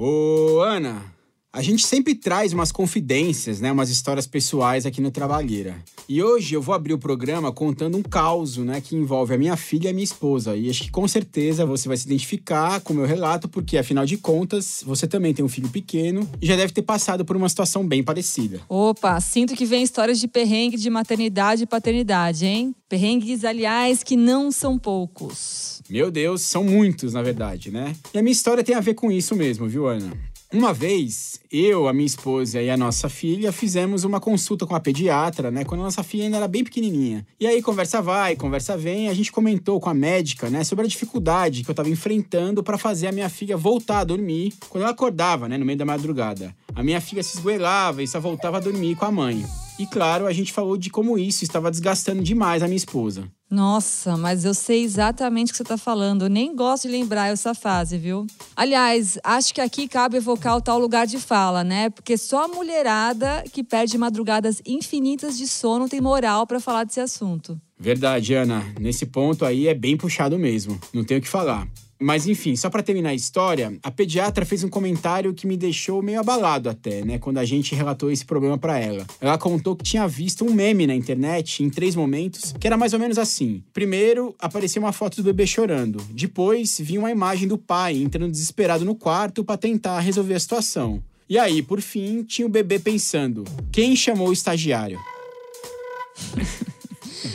Ô, Ana, a gente sempre traz umas confidências, né, umas histórias pessoais aqui no Trabalheira. E hoje eu vou abrir o programa contando um caos, né, que envolve a minha filha e a minha esposa. E acho que com certeza você vai se identificar com o meu relato, porque afinal de contas, você também tem um filho pequeno e já deve ter passado por uma situação bem parecida. Opa, sinto que vem histórias de perrengue de maternidade e paternidade, hein? Perrengues, aliás, que não são poucos. Meu Deus, são muitos, na verdade, né? E a minha história tem a ver com isso mesmo, viu, Ana? Uma vez, eu, a minha esposa e a nossa filha fizemos uma consulta com a pediatra, né? Quando a nossa filha ainda era bem pequenininha. E aí, conversa vai, conversa vem, a gente comentou com a médica, né, sobre a dificuldade que eu estava enfrentando para fazer a minha filha voltar a dormir quando ela acordava, né, no meio da madrugada. A minha filha se esgoelava e só voltava a dormir com a mãe. E claro, a gente falou de como isso estava desgastando demais a minha esposa. Nossa, mas eu sei exatamente o que você está falando. Eu nem gosto de lembrar essa fase, viu? Aliás, acho que aqui cabe evocar o tal lugar de fala, né? Porque só a mulherada que perde madrugadas infinitas de sono tem moral para falar desse assunto. Verdade, Ana. Nesse ponto aí é bem puxado mesmo. Não tenho o que falar. Mas enfim, só para terminar a história, a pediatra fez um comentário que me deixou meio abalado até, né, quando a gente relatou esse problema para ela. Ela contou que tinha visto um meme na internet em três momentos, que era mais ou menos assim. Primeiro, aparecia uma foto do bebê chorando. Depois, vinha uma imagem do pai entrando desesperado no quarto para tentar resolver a situação. E aí, por fim, tinha o bebê pensando: quem chamou o estagiário?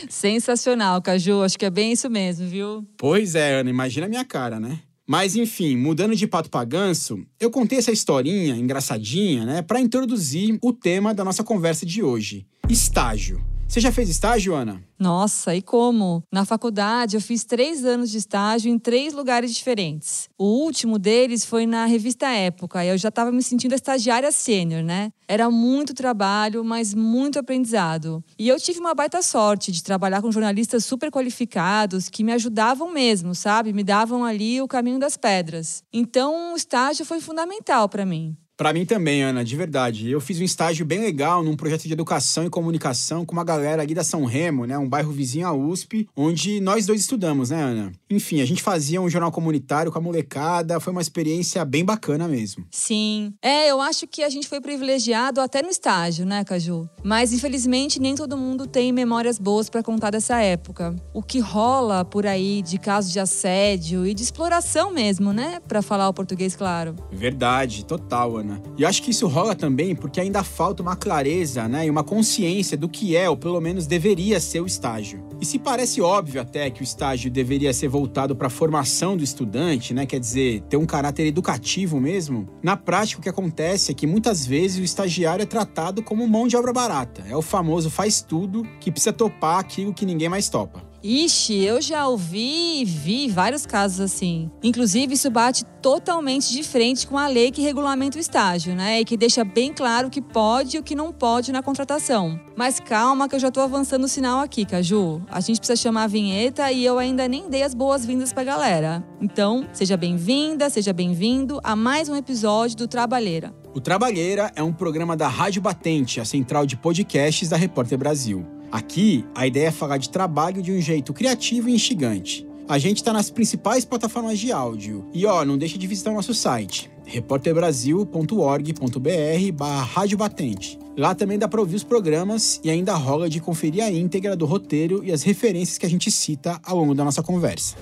Sensacional, Caju. Acho que é bem isso mesmo, viu? Pois é, Ana, imagina a minha cara, né? Mas enfim, mudando de pato pra ganso, eu contei essa historinha engraçadinha, né, para introduzir o tema da nossa conversa de hoje: estágio. Você já fez estágio, Ana? Nossa, e como? Na faculdade, eu fiz três anos de estágio em três lugares diferentes. O último deles foi na revista Época, e eu já estava me sentindo estagiária sênior, né? Era muito trabalho, mas muito aprendizado. E eu tive uma baita sorte de trabalhar com jornalistas super qualificados que me ajudavam mesmo, sabe? Me davam ali o caminho das pedras. Então, o estágio foi fundamental para mim. Para mim também, Ana, de verdade. Eu fiz um estágio bem legal num projeto de educação e comunicação com uma galera ali da São Remo, né, um bairro vizinho à USP, onde nós dois estudamos, né, Ana? Enfim, a gente fazia um jornal comunitário com a molecada, foi uma experiência bem bacana mesmo. Sim. É, eu acho que a gente foi privilegiado até no estágio, né, Caju? Mas infelizmente nem todo mundo tem memórias boas para contar dessa época. O que rola por aí de casos de assédio e de exploração mesmo, né, para falar o português claro. Verdade, total, Ana. Ana. E acho que isso rola também porque ainda falta uma clareza, né, e uma consciência do que é, ou pelo menos deveria ser o estágio. E se parece óbvio até que o estágio deveria ser voltado para a formação do estudante, né, quer dizer, ter um caráter educativo mesmo, na prática o que acontece é que muitas vezes o estagiário é tratado como mão de obra barata. É o famoso faz tudo que precisa topar aquilo que ninguém mais topa. Ixi, eu já ouvi e vi vários casos assim. Inclusive, isso bate totalmente de frente com a lei que regulamenta o estágio, né? E que deixa bem claro o que pode e o que não pode na contratação. Mas calma que eu já tô avançando o sinal aqui, Caju. A gente precisa chamar a vinheta e eu ainda nem dei as boas-vindas pra galera. Então, seja bem-vinda, seja bem-vindo a mais um episódio do Trabalheira. O Trabalheira é um programa da Rádio Batente, a central de podcasts da Repórter Brasil. Aqui, a ideia é falar de trabalho de um jeito criativo e instigante. A gente está nas principais plataformas de áudio. E ó, não deixe de visitar o nosso site, repórterbrasil.org.br barra Batente. Lá também dá para ouvir os programas e ainda rola de conferir a íntegra do roteiro e as referências que a gente cita ao longo da nossa conversa.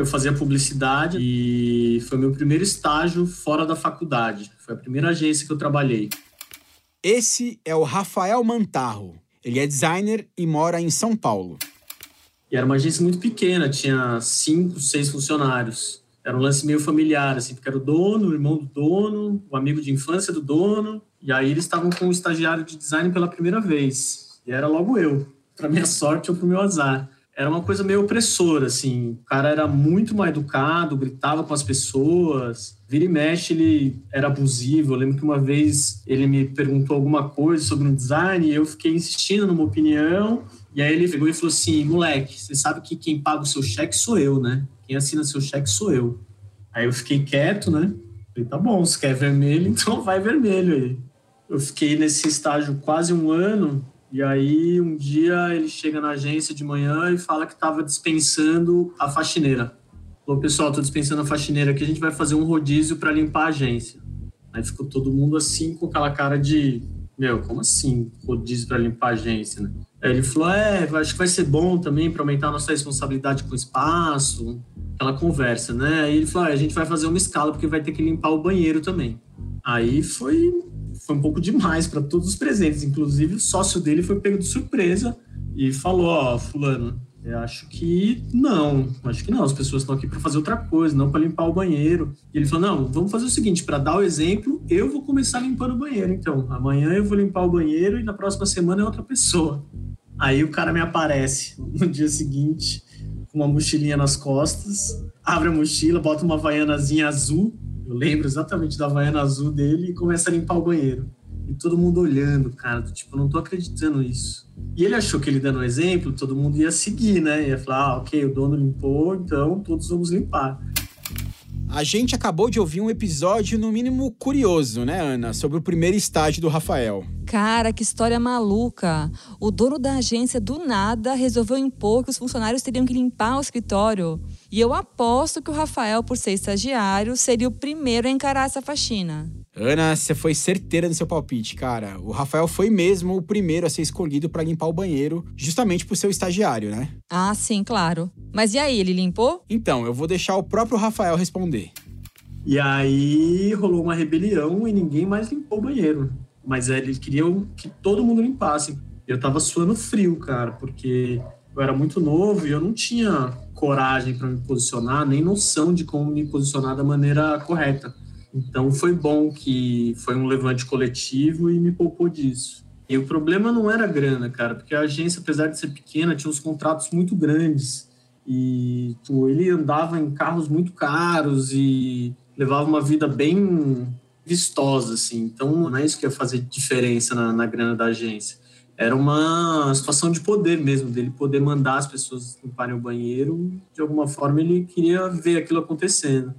Eu fazia publicidade e foi meu primeiro estágio fora da faculdade. Foi a primeira agência que eu trabalhei. Esse é o Rafael Mantarro. Ele é designer e mora em São Paulo. E era uma agência muito pequena, tinha cinco, seis funcionários. Era um lance meio familiar, assim, porque era o dono, o irmão do dono, o amigo de infância do dono. E aí eles estavam com um estagiário de design pela primeira vez. E era logo eu, para minha sorte ou para o meu azar era uma coisa meio opressora, assim. O cara era muito mal educado, gritava com as pessoas. Vira e mexe, ele era abusivo. Eu lembro que uma vez ele me perguntou alguma coisa sobre um design e eu fiquei insistindo numa opinião. E aí ele pegou e falou assim: moleque, você sabe que quem paga o seu cheque sou eu, né? Quem assina seu cheque sou eu. Aí eu fiquei quieto, né? Falei, tá bom, se quer vermelho, então vai vermelho aí. Eu fiquei nesse estágio quase um ano e aí, um dia, ele chega na agência de manhã e fala que estava dispensando a faxineira. Falou, pessoal, estou dispensando a faxineira aqui, a gente vai fazer um rodízio para limpar a agência. Aí ficou todo mundo assim, com aquela cara de, meu, como assim rodízio para limpar a agência, né? Aí ele falou, é, acho que vai ser bom também para aumentar a nossa responsabilidade com o espaço, aquela conversa, né? Aí ele falou, ah, a gente vai fazer uma escala porque vai ter que limpar o banheiro também. Aí foi foi um pouco demais para todos os presentes. Inclusive, o sócio dele foi pego de surpresa e falou: Ó, oh, Fulano, eu acho que não, acho que não. As pessoas estão aqui para fazer outra coisa, não para limpar o banheiro. E ele falou: Não, vamos fazer o seguinte: para dar o exemplo, eu vou começar limpando o banheiro. Então, amanhã eu vou limpar o banheiro e na próxima semana é outra pessoa. Aí o cara me aparece no dia seguinte com uma mochilinha nas costas, abre a mochila, bota uma vaianazinha azul eu lembro exatamente da vaiana azul dele e começa a limpar o banheiro. E todo mundo olhando, cara, tipo, não tô acreditando nisso. E ele achou que ele dando o exemplo, todo mundo ia seguir, né? Ia falar, ah, ok, o dono limpou, então todos vamos limpar. A gente acabou de ouvir um episódio, no mínimo curioso, né, Ana, sobre o primeiro estágio do Rafael. Cara, que história maluca! O dono da agência, do nada, resolveu impor que os funcionários teriam que limpar o escritório. E eu aposto que o Rafael, por ser estagiário, seria o primeiro a encarar essa faxina. Ana, você foi certeira no seu palpite, cara. O Rafael foi mesmo o primeiro a ser escolhido para limpar o banheiro, justamente por ser o estagiário, né? Ah, sim, claro. Mas e aí, ele limpou? Então, eu vou deixar o próprio Rafael responder. E aí rolou uma rebelião e ninguém mais limpou o banheiro. Mas eles queriam que todo mundo limpasse. Eu tava suando frio, cara, porque eu era muito novo e eu não tinha coragem para me posicionar, nem noção de como me posicionar da maneira correta. Então foi bom que foi um levante coletivo e me poupou disso. E o problema não era grana, cara, porque a agência, apesar de ser pequena, tinha uns contratos muito grandes. E ele andava em carros muito caros e levava uma vida bem vistosa, assim. Então não é isso que ia fazer diferença na, na grana da agência era uma situação de poder mesmo, dele poder mandar as pessoas limparem o banheiro. De alguma forma, ele queria ver aquilo acontecendo.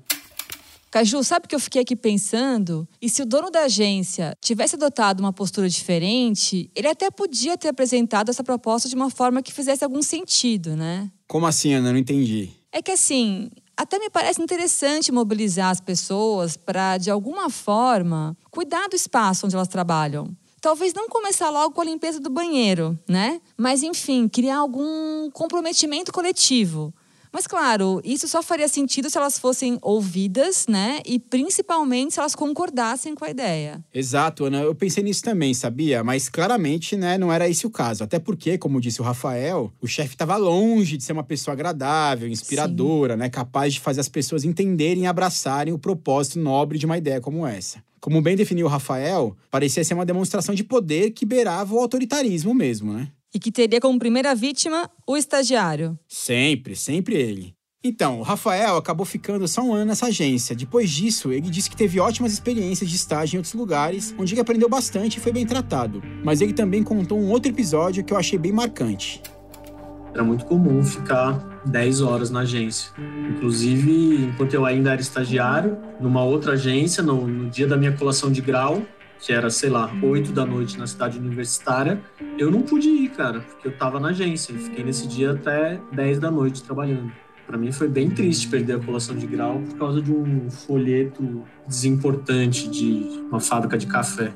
Caju, sabe que eu fiquei aqui pensando? E se o dono da agência tivesse adotado uma postura diferente, ele até podia ter apresentado essa proposta de uma forma que fizesse algum sentido, né? Como assim, Ana? Não entendi. É que assim, até me parece interessante mobilizar as pessoas para, de alguma forma, cuidar do espaço onde elas trabalham. Talvez não começar logo com a limpeza do banheiro, né? Mas, enfim, criar algum comprometimento coletivo. Mas, claro, isso só faria sentido se elas fossem ouvidas, né? E principalmente se elas concordassem com a ideia. Exato, Ana. Eu pensei nisso também, sabia? Mas claramente, né, não era esse o caso. Até porque, como disse o Rafael, o chefe estava longe de ser uma pessoa agradável, inspiradora, Sim. né? Capaz de fazer as pessoas entenderem e abraçarem o propósito nobre de uma ideia como essa. Como bem definiu o Rafael, parecia ser uma demonstração de poder que beirava o autoritarismo mesmo, né? E que teria como primeira vítima o estagiário. Sempre, sempre ele. Então, o Rafael acabou ficando só um ano nessa agência. Depois disso, ele disse que teve ótimas experiências de estágio em outros lugares, onde ele aprendeu bastante e foi bem tratado. Mas ele também contou um outro episódio que eu achei bem marcante. Era muito comum ficar 10 horas na agência. Inclusive, enquanto eu ainda era estagiário, numa outra agência, no, no dia da minha colação de grau, que era, sei lá, 8 da noite na cidade universitária, eu não pude ir, cara, porque eu tava na agência. Fiquei nesse dia até 10 da noite trabalhando. Para mim foi bem triste perder a colação de grau por causa de um folheto desimportante de uma fábrica de café.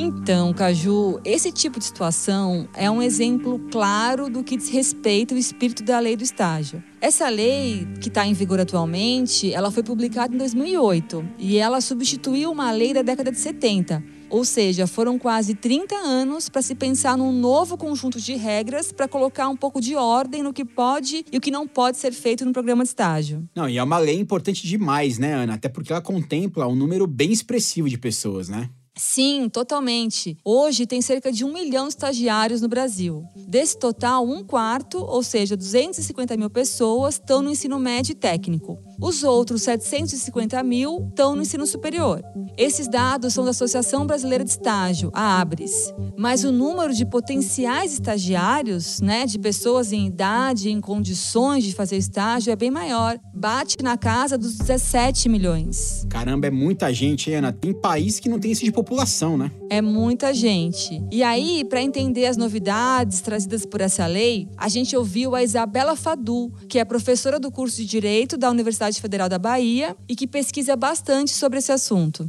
Então, Caju, esse tipo de situação é um exemplo claro do que diz respeito ao espírito da lei do estágio. Essa lei, que está em vigor atualmente, ela foi publicada em 2008 e ela substituiu uma lei da década de 70. Ou seja, foram quase 30 anos para se pensar num novo conjunto de regras para colocar um pouco de ordem no que pode e o que não pode ser feito no programa de estágio. Não, e é uma lei importante demais, né, Ana? Até porque ela contempla um número bem expressivo de pessoas, né? Sim, totalmente. Hoje tem cerca de um milhão de estagiários no Brasil. Desse total, um quarto, ou seja, 250 mil pessoas, estão no ensino médio e técnico. Os outros 750 mil estão no ensino superior. Esses dados são da Associação Brasileira de Estágio, a ABRES. Mas o número de potenciais estagiários, né, de pessoas em idade, em condições de fazer estágio, é bem maior. Bate na casa dos 17 milhões. Caramba, é muita gente, Ana. Tem país que não tem isso de população, né? É muita gente. E aí, para entender as novidades trazidas por essa lei, a gente ouviu a Isabela Fadu, que é professora do curso de Direito da Universidade Federal da Bahia e que pesquisa bastante sobre esse assunto.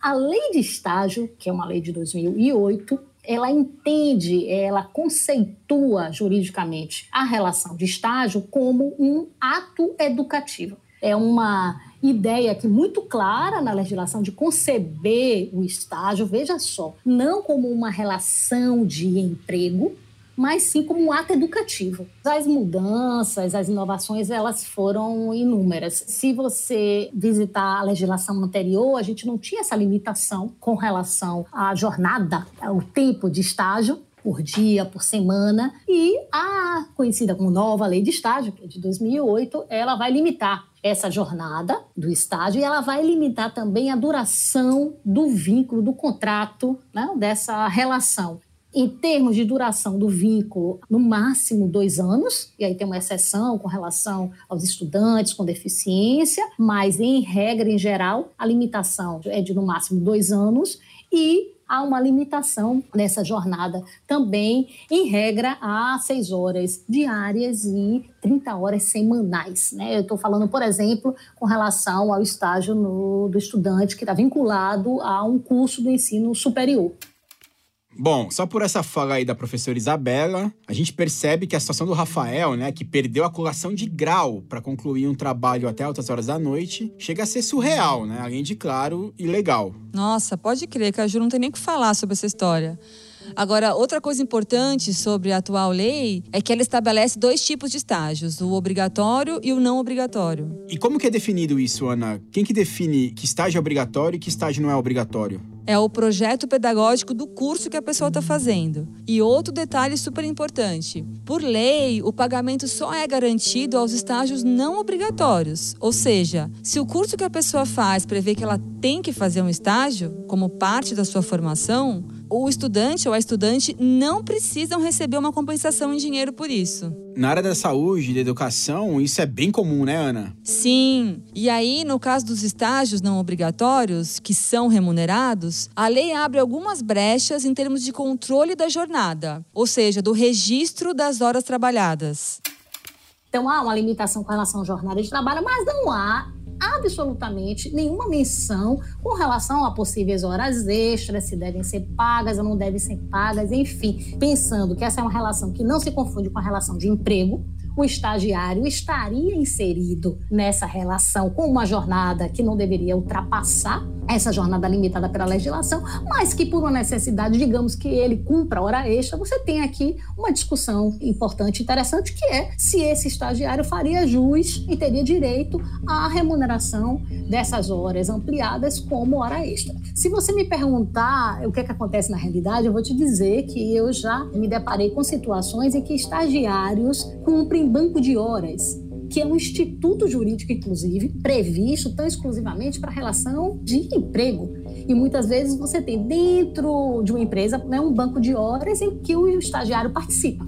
A lei de estágio, que é uma lei de 2008, ela entende, ela conceitua juridicamente a relação de estágio como um ato educativo. É uma ideia que muito clara na legislação de conceber o estágio, veja só, não como uma relação de emprego, mas sim como um ato educativo. As mudanças, as inovações, elas foram inúmeras. Se você visitar a legislação anterior, a gente não tinha essa limitação com relação à jornada, ao tempo de estágio, por dia, por semana, e a conhecida como nova lei de estágio, que é de 2008, ela vai limitar essa jornada do estágio e ela vai limitar também a duração do vínculo, do contrato, né, dessa relação em termos de duração do vínculo, no máximo dois anos, e aí tem uma exceção com relação aos estudantes com deficiência, mas em regra, em geral, a limitação é de no máximo dois anos e há uma limitação nessa jornada também, em regra, a seis horas diárias e 30 horas semanais. Né? Eu estou falando, por exemplo, com relação ao estágio no, do estudante que está vinculado a um curso do ensino superior. Bom, só por essa fala aí da professora Isabela, a gente percebe que a situação do Rafael, né, que perdeu a colação de grau para concluir um trabalho até altas horas da noite, chega a ser surreal, né? Além de, claro, ilegal. Nossa, pode crer que a Ju não tem nem o que falar sobre essa história. Agora, outra coisa importante sobre a atual lei é que ela estabelece dois tipos de estágios, o obrigatório e o não obrigatório. E como que é definido isso, Ana? Quem que define que estágio é obrigatório e que estágio não é obrigatório? É o projeto pedagógico do curso que a pessoa está fazendo. E outro detalhe super importante: por lei, o pagamento só é garantido aos estágios não obrigatórios. Ou seja, se o curso que a pessoa faz prevê que ela tem que fazer um estágio como parte da sua formação, o estudante ou a estudante não precisam receber uma compensação em dinheiro por isso. Na área da saúde e da educação, isso é bem comum, né, Ana? Sim. E aí, no caso dos estágios não obrigatórios, que são remunerados, a lei abre algumas brechas em termos de controle da jornada, ou seja, do registro das horas trabalhadas. Então, há uma limitação com relação à jornada de trabalho, mas não há absolutamente nenhuma menção com relação a possíveis horas extras, se devem ser pagas ou não devem ser pagas, enfim, pensando que essa é uma relação que não se confunde com a relação de emprego, o estagiário estaria inserido nessa relação com uma jornada que não deveria ultrapassar essa jornada limitada pela legislação, mas que por uma necessidade, digamos que ele cumpra hora extra, você tem aqui uma discussão importante, interessante, que é se esse estagiário faria jus e teria direito à remuneração dessas horas ampliadas como hora extra. Se você me perguntar o que, é que acontece na realidade, eu vou te dizer que eu já me deparei com situações em que estagiários cumprem banco de horas que é um instituto jurídico, inclusive, previsto tão exclusivamente para relação de emprego. E muitas vezes você tem dentro de uma empresa né, um banco de horas em que o estagiário participa.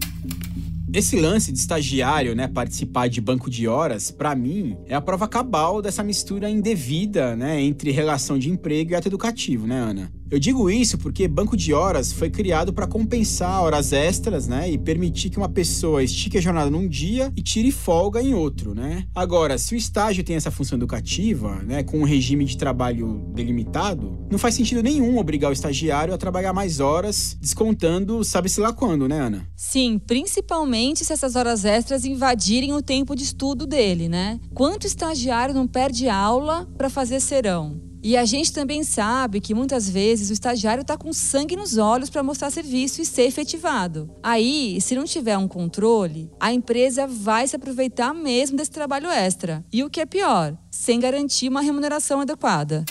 Esse lance de estagiário, né, participar de banco de horas, para mim, é a prova cabal dessa mistura indevida, né, entre relação de emprego e ato educativo, né, Ana? Eu digo isso porque banco de horas foi criado para compensar horas extras, né, e permitir que uma pessoa estique a jornada num dia e tire folga em outro, né? Agora, se o estágio tem essa função educativa, né, com um regime de trabalho delimitado, não faz sentido nenhum obrigar o estagiário a trabalhar mais horas, descontando sabe-se lá quando, né, Ana? Sim, principalmente se essas horas extras invadirem o tempo de estudo dele, né? Quanto estagiário não perde aula para fazer serão? E a gente também sabe que muitas vezes o estagiário está com sangue nos olhos para mostrar serviço e ser efetivado. Aí, se não tiver um controle, a empresa vai se aproveitar mesmo desse trabalho extra. E o que é pior, sem garantir uma remuneração adequada.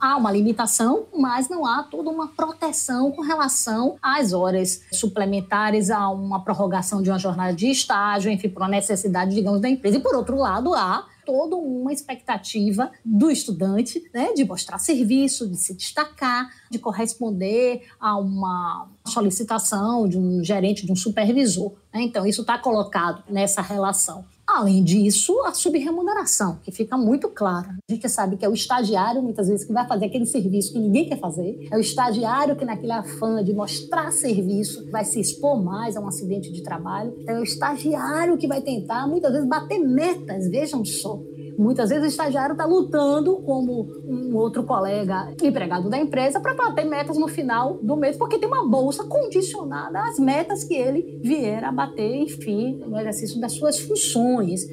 há uma limitação, mas não há toda uma proteção com relação às horas suplementares, a uma prorrogação de uma jornada de estágio, enfim, por uma necessidade, digamos, da empresa. E, por outro lado, há toda uma expectativa do estudante né, de mostrar serviço, de se destacar, de corresponder a uma solicitação de um gerente, de um supervisor. Né? Então, isso está colocado nessa relação. Além disso, a subremuneração, que fica muito clara. A gente sabe que é o estagiário, muitas vezes, que vai fazer aquele serviço que ninguém quer fazer. É o estagiário que, naquele afã de mostrar serviço, vai se expor mais a um acidente de trabalho. É o estagiário que vai tentar, muitas vezes, bater metas. Vejam só. Muitas vezes o estagiário está lutando como um outro colega empregado da empresa para bater metas no final do mês, porque tem uma bolsa condicionada às metas que ele vier a bater, enfim, no exercício das suas funções.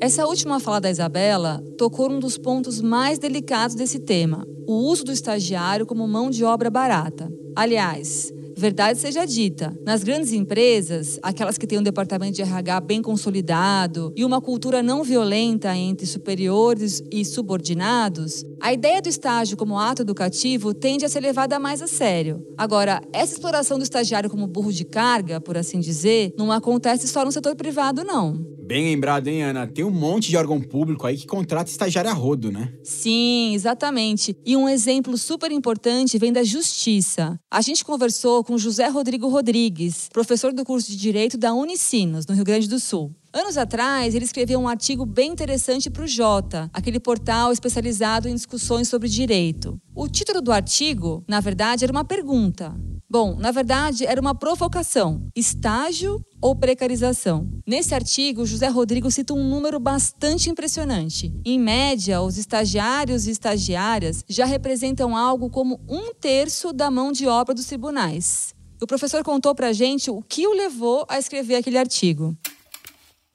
Essa última fala da Isabela tocou um dos pontos mais delicados desse tema: o uso do estagiário como mão de obra barata. Aliás, Verdade seja dita, nas grandes empresas, aquelas que têm um departamento de RH bem consolidado e uma cultura não violenta entre superiores e subordinados, a ideia do estágio como ato educativo tende a ser levada mais a sério. Agora, essa exploração do estagiário como burro de carga, por assim dizer, não acontece só no setor privado, não. Bem lembrado, hein, Ana? Tem um monte de órgão público aí que contrata estagiário a rodo, né? Sim, exatamente. E um exemplo super importante vem da Justiça. A gente conversou com José Rodrigo Rodrigues, professor do curso de Direito da Unicinos, no Rio Grande do Sul. Anos atrás, ele escreveu um artigo bem interessante para o Jota, aquele portal especializado em discussões sobre direito. O título do artigo, na verdade, era uma pergunta. Bom, na verdade, era uma provocação: estágio ou precarização? Nesse artigo, José Rodrigo cita um número bastante impressionante. Em média, os estagiários e estagiárias já representam algo como um terço da mão de obra dos tribunais. O professor contou para a gente o que o levou a escrever aquele artigo.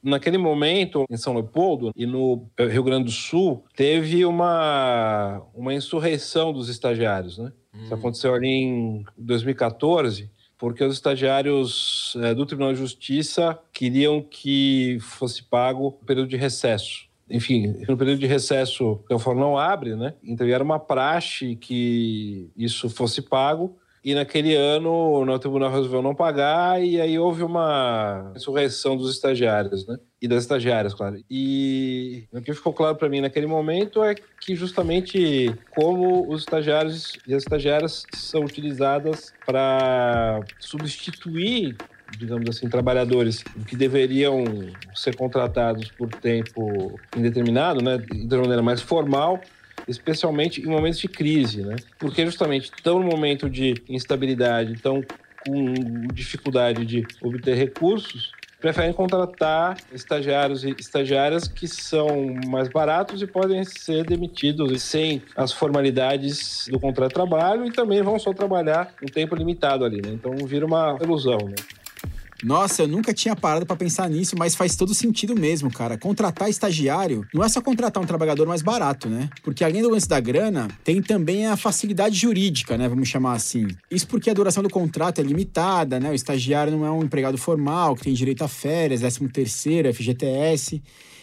Naquele momento, em São Leopoldo e no Rio Grande do Sul, teve uma, uma insurreição dos estagiários, né? Isso aconteceu ali em 2014, porque os estagiários é, do Tribunal de Justiça queriam que fosse pago o período de recesso. Enfim, no período de recesso, o fórum não abre, né? Então era uma praxe que isso fosse pago e naquele ano o tribunal resolveu não pagar e aí houve uma insurreição dos estagiários, né? E das estagiárias, claro. E o que ficou claro para mim naquele momento é que justamente como os estagiários e as estagiárias são utilizadas para substituir digamos assim, trabalhadores que deveriam ser contratados por tempo indeterminado, né, de maneira mais formal, especialmente em momentos de crise, né? Porque justamente estão no momento de instabilidade, estão com dificuldade de obter recursos, preferem contratar estagiários e estagiárias que são mais baratos e podem ser demitidos sem as formalidades do contrato de trabalho e também vão só trabalhar um tempo limitado ali, né? Então vira uma ilusão, né? Nossa, eu nunca tinha parado para pensar nisso, mas faz todo sentido mesmo, cara. Contratar estagiário não é só contratar um trabalhador mais barato, né? Porque além do lance da grana, tem também a facilidade jurídica, né? Vamos chamar assim. Isso porque a duração do contrato é limitada, né? O estagiário não é um empregado formal que tem direito a férias, 13 terceiro, FGTS.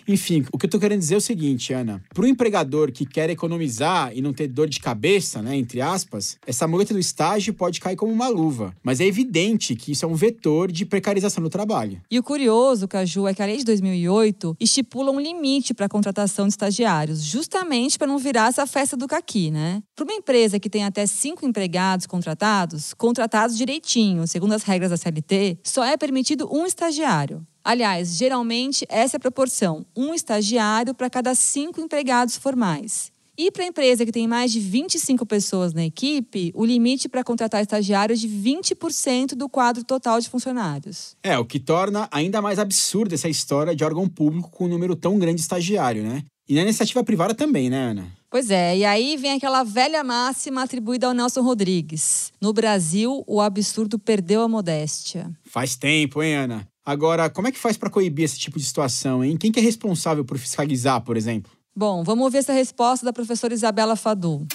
Enfim, o que eu tô querendo dizer é o seguinte, Ana. Para o empregador que quer economizar e não ter dor de cabeça, né, entre aspas, essa muleta do estágio pode cair como uma luva. Mas é evidente que isso é um vetor de precarização do trabalho. E o curioso, Caju, é que a lei de 2008 estipula um limite para a contratação de estagiários, justamente para não virar essa festa do caqui, né? Para uma empresa que tem até cinco empregados contratados, contratados direitinho, segundo as regras da CLT, só é permitido um estagiário. Aliás, geralmente essa é a proporção: um estagiário para cada cinco empregados formais. E para a empresa que tem mais de 25 pessoas na equipe, o limite para contratar estagiários é de 20% do quadro total de funcionários. É, o que torna ainda mais absurda essa história de órgão público com um número tão grande de estagiário, né? E na iniciativa privada também, né, Ana? Pois é, e aí vem aquela velha máxima atribuída ao Nelson Rodrigues. No Brasil, o absurdo perdeu a modéstia. Faz tempo, hein, Ana? Agora, como é que faz para coibir esse tipo de situação, hein? Quem que é responsável por fiscalizar, por exemplo? Bom, vamos ouvir essa resposta da professora Isabela Fadu.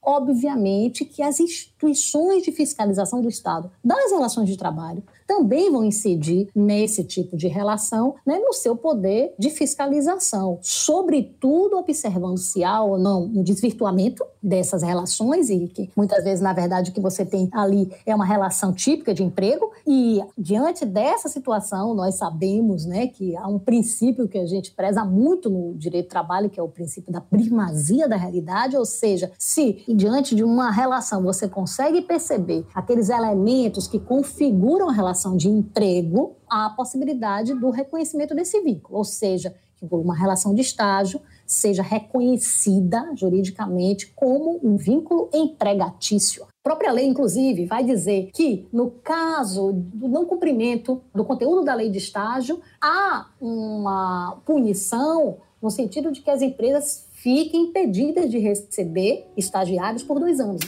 Obviamente que as instituições de fiscalização do Estado, das relações de trabalho, também vão incidir nesse tipo de relação, né, no seu poder de fiscalização, sobretudo observando se há ou não um desvirtuamento dessas relações e que muitas vezes, na verdade, o que você tem ali é uma relação típica de emprego. E diante dessa situação, nós sabemos, né, que há um princípio que a gente preza muito no direito do trabalho, que é o princípio da primazia da realidade, ou seja, se diante de uma relação você consegue perceber aqueles elementos que configuram a relação de emprego, a possibilidade do reconhecimento desse vínculo, ou seja, que uma relação de estágio seja reconhecida juridicamente como um vínculo empregatício. A própria lei, inclusive, vai dizer que, no caso do não cumprimento do conteúdo da lei de estágio, há uma punição no sentido de que as empresas fiquem impedidas de receber estagiários por dois anos.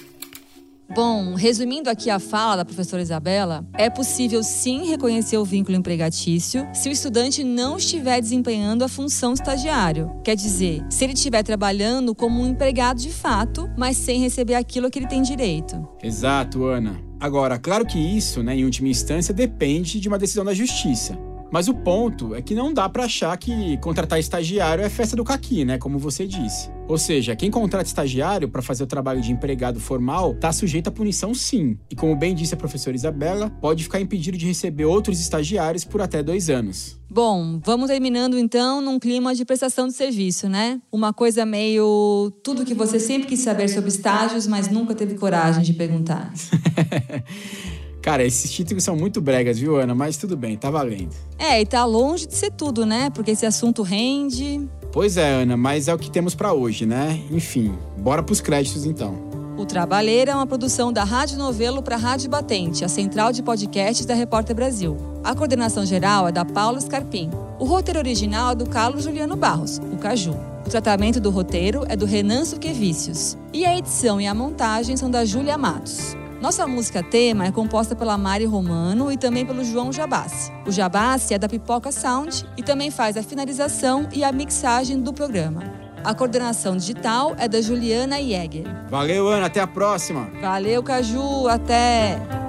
Bom, resumindo aqui a fala da professora Isabela, é possível sim reconhecer o vínculo empregatício se o estudante não estiver desempenhando a função estagiário. Quer dizer, se ele estiver trabalhando como um empregado de fato, mas sem receber aquilo que ele tem direito. Exato, Ana. Agora, claro que isso, né, em última instância, depende de uma decisão da justiça. Mas o ponto é que não dá para achar que contratar estagiário é festa do caqui, né? Como você disse. Ou seja, quem contrata estagiário para fazer o trabalho de empregado formal está sujeito à punição sim. E como bem disse a professora Isabela, pode ficar impedido de receber outros estagiários por até dois anos. Bom, vamos terminando então num clima de prestação de serviço, né? Uma coisa meio tudo que você sempre quis saber sobre estágios, mas nunca teve coragem de perguntar. Cara, esses títulos são muito bregas, viu, Ana? Mas tudo bem, tá valendo. É, e tá longe de ser tudo, né? Porque esse assunto rende. Pois é, Ana, mas é o que temos para hoje, né? Enfim, bora pros créditos então. O Trabalheira é uma produção da Rádio Novelo para Rádio Batente, a central de podcasts da Repórter Brasil. A coordenação geral é da Paula Scarpim. O roteiro original é do Carlos Juliano Barros, o Caju. O tratamento do roteiro é do Renan Suquevicius. E a edição e a montagem são da Júlia Matos. Nossa música tema é composta pela Mari Romano e também pelo João Jabassi. O Jabassi é da Pipoca Sound e também faz a finalização e a mixagem do programa. A coordenação digital é da Juliana Jäger. Valeu, Ana. Até a próxima. Valeu, Caju. Até!